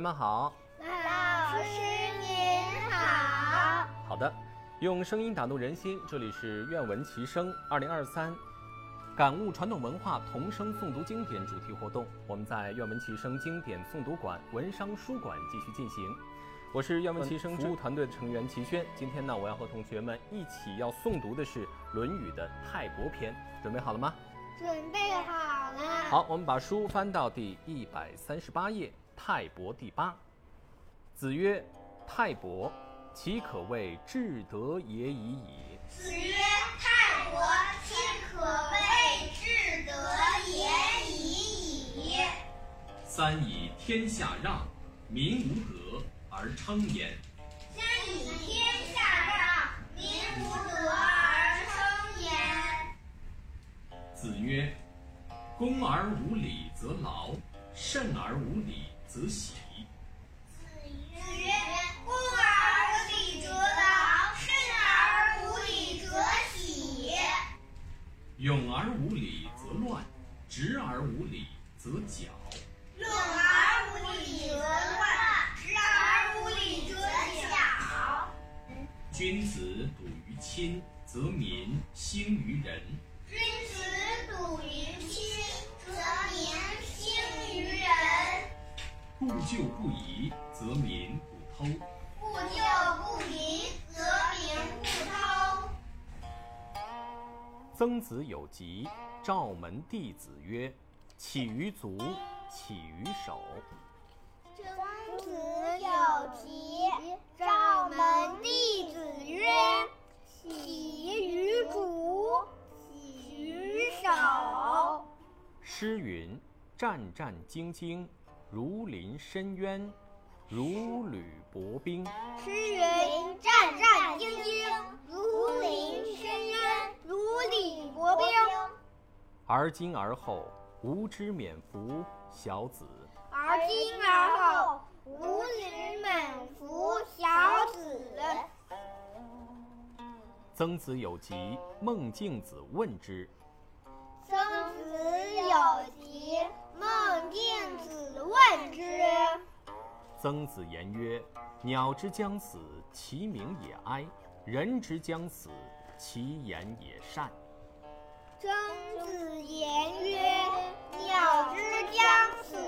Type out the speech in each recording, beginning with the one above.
同学们好。老师您好。好的，用声音打动人心，这里是愿闻其声二零二三，感悟传统文化童声诵读经典主题活动。我们在愿闻其声经典诵读馆文商书馆继续进行。我是愿闻其声服务团队的成员齐轩。今天呢，我要和同学们一起要诵读的是《论语》的泰伯篇，准备好了吗？准备好了。好，我们把书翻到第一百三十八页，泰伯第八。子曰：“泰伯，其可谓至德也已矣。”子曰：“泰伯，其可谓至德也已矣。”三以天下让，民无德而称焉。三以天下让，民无德而称焉。子曰：“恭而无礼则劳，慎而无礼则喜。”则喜子曰：“恭而无礼则劳，慎而无礼则喜。勇而无礼则乱，直而无礼则绞。勇而无礼则乱，直而无礼则绞。君子笃于亲，则民兴于仁。故旧不移，则民不偷。故旧不移，则民不偷。”曾子有疾，召门弟子曰：“起于足，起于手。”曾子有疾，召门弟子曰：“起于足，起于手。”诗云：“战战兢兢，如临深渊，如履薄冰。”诗云：“战战兢兢，如临深渊，如履薄冰。”而今而后，吾之免服小子。而今而后，吾之免服小子。曾子有疾，孟敬子问之。曾子言曰：“鸟之将死，其鸣也哀；人之将死，其言也善。”曾子言曰：“鸟之将死，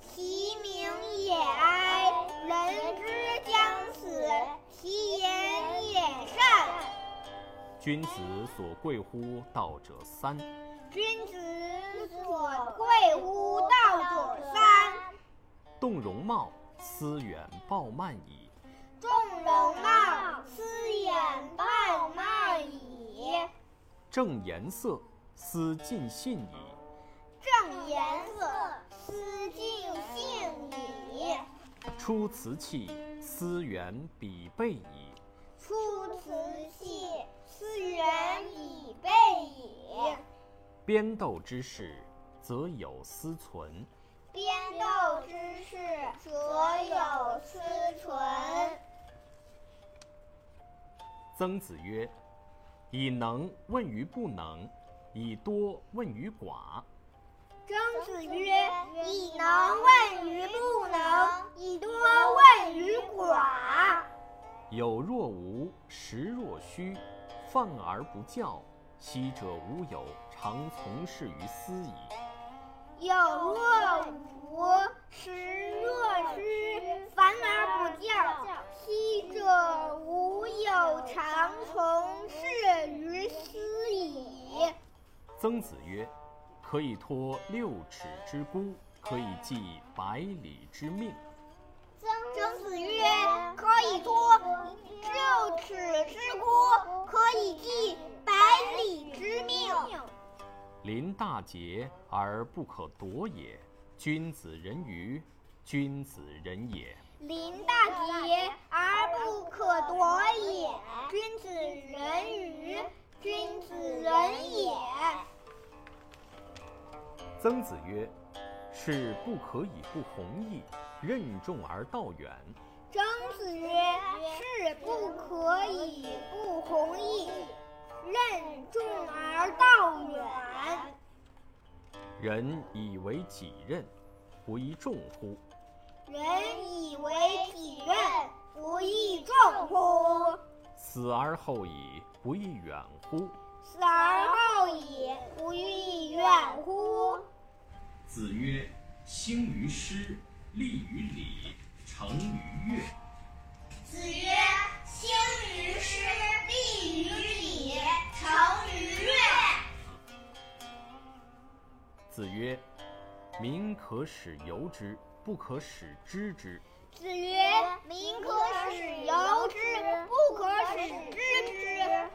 其鸣也哀；人之将死，其言也善。”君子所贵乎道者三：君子所贵乎道者三。动容貌，思远暴慢矣；动容貌，思远暴慢矣；正颜色，思尽信矣；正颜色，思尽信矣；出辞气，思远彼备矣；出辞气，思远彼备矣。编斗之事，则有思存；编斗之事，则有思存。曾子曰：“以能问于不能，以多问于寡。”曾子曰：“以能问于不能，以多问于寡。”有若无，实若虚，放而不教，昔者无有，常从事于斯矣。有若无，实若虚，反而不教，昔者吾有，常从事于斯矣。曾子曰：“可以托六尺之孤，可以寄百里之命。”临大节而不可夺也，君子人于君子人也。临大节而不可夺也，君子人于君子人也。曾子曰：“是不可以不弘毅，任重而道远。”曾子曰：“是不可以不弘毅，任重而道远。”人以为己任，不亦重乎？人以为己任，不亦重乎？死而后已，不亦远乎？死而后已，不亦远乎？子曰：“兴于诗，立于礼，成于乐。”可使由之，不可使知之。”子曰：“民可使由之，不可使知之。”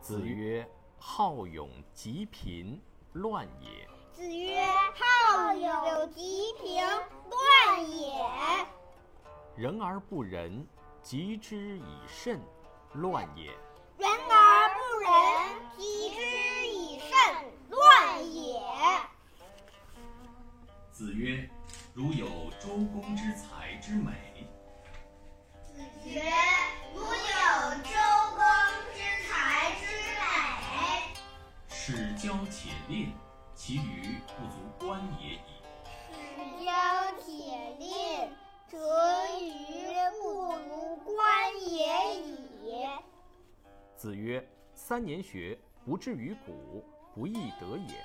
子曰：“好勇及贫，乱也。”子曰：“好勇及贫，乱也。”人而不仁，及之以慎，乱也。人而不仁，及之以慎，乱也。子曰：“如有周公之才之美。”子曰：“如有周公之才之美。”使交且吝，其余不足观也已。使交且吝，则余不足观也已。子曰：“三年学，不至于古，不亦得也。”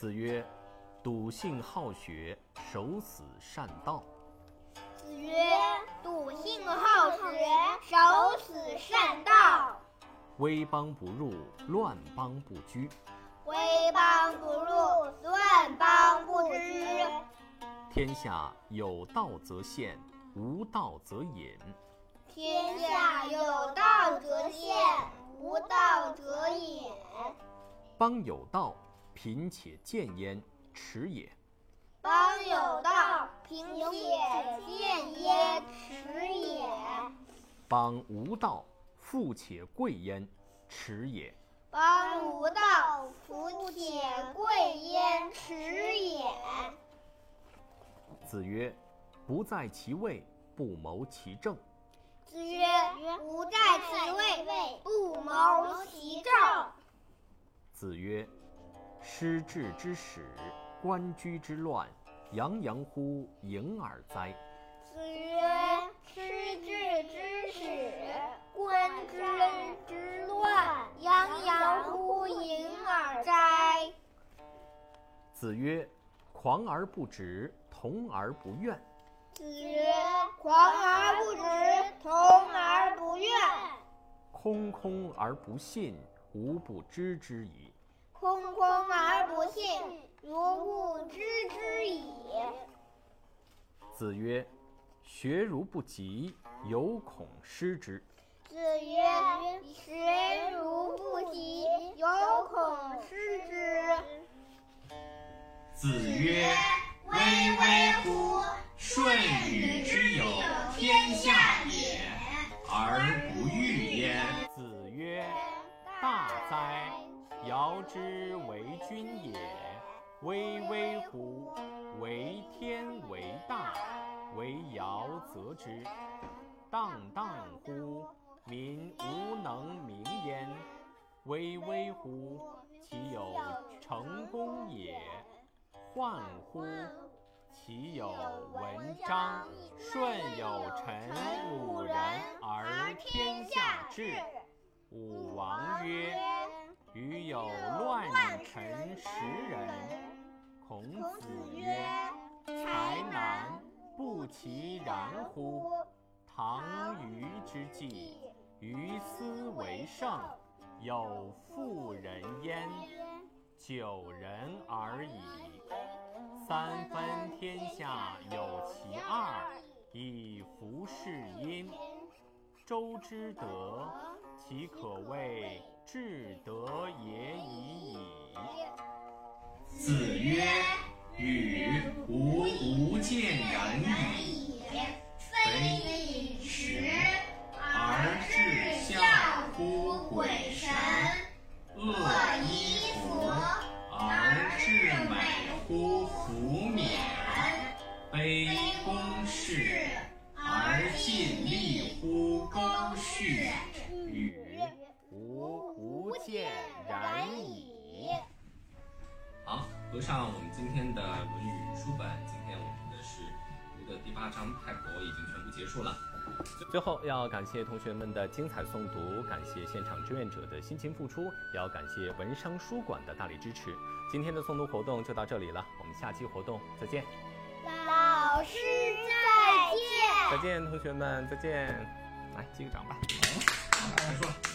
子曰：“笃信好学，守死善道。”子曰：“笃信好学，守死善道。”威邦不入，乱邦不居。威邦不入，乱邦不居。天下有道则现，无道则隐。天下有道则现，无道则隐。邦有道，贫且贱焉，耻也。邦有道，贫且贱焉，耻也。邦无道，富且贵焉，耻也。邦无道，富且贵焉，耻也。子曰：“不在其位，不谋其政。”子曰：“不在其位，不谋其政。”子曰：“失治之始，官居之乱，洋洋乎盈耳哉！”子曰：“失治之始，官居之乱，洋洋乎盈耳哉！”子曰：“狂而不直，同而不怨。”子曰：“狂而不直，同而不怨。”空空而不信，吾不知之矣。空空而不信，如不知之矣。子曰：“学如不及，犹恐失之。”子曰：“学如不及，犹恐失之。”子曰：“巍巍乎！舜禹之有天下也，而之为君也，巍巍乎！为天为大，为尧则之。荡荡乎！民无能名焉。巍巍乎！其有成功也。患乎！其有文章。舜有臣五人而天下治。武王曰：“子曰：“才难，不其然乎！唐虞之际，于斯为盛，有妇人焉，九人而已。三分天下有其二，以服事殷。周之德，其可谓至德也已矣。”子曰：“与吾无见人矣，上我们今天的《论语》书本。今天我们的是读的第八章，泰国已经全部结束了。最后要感谢同学们的精彩诵读，感谢现场志愿者的辛勤付出，也要感谢文商书馆的大力支持。今天的诵读活动就到这里了，我们下期活动再见。老师再见。再见，同学们，再见。来，击个掌吧。好，来说。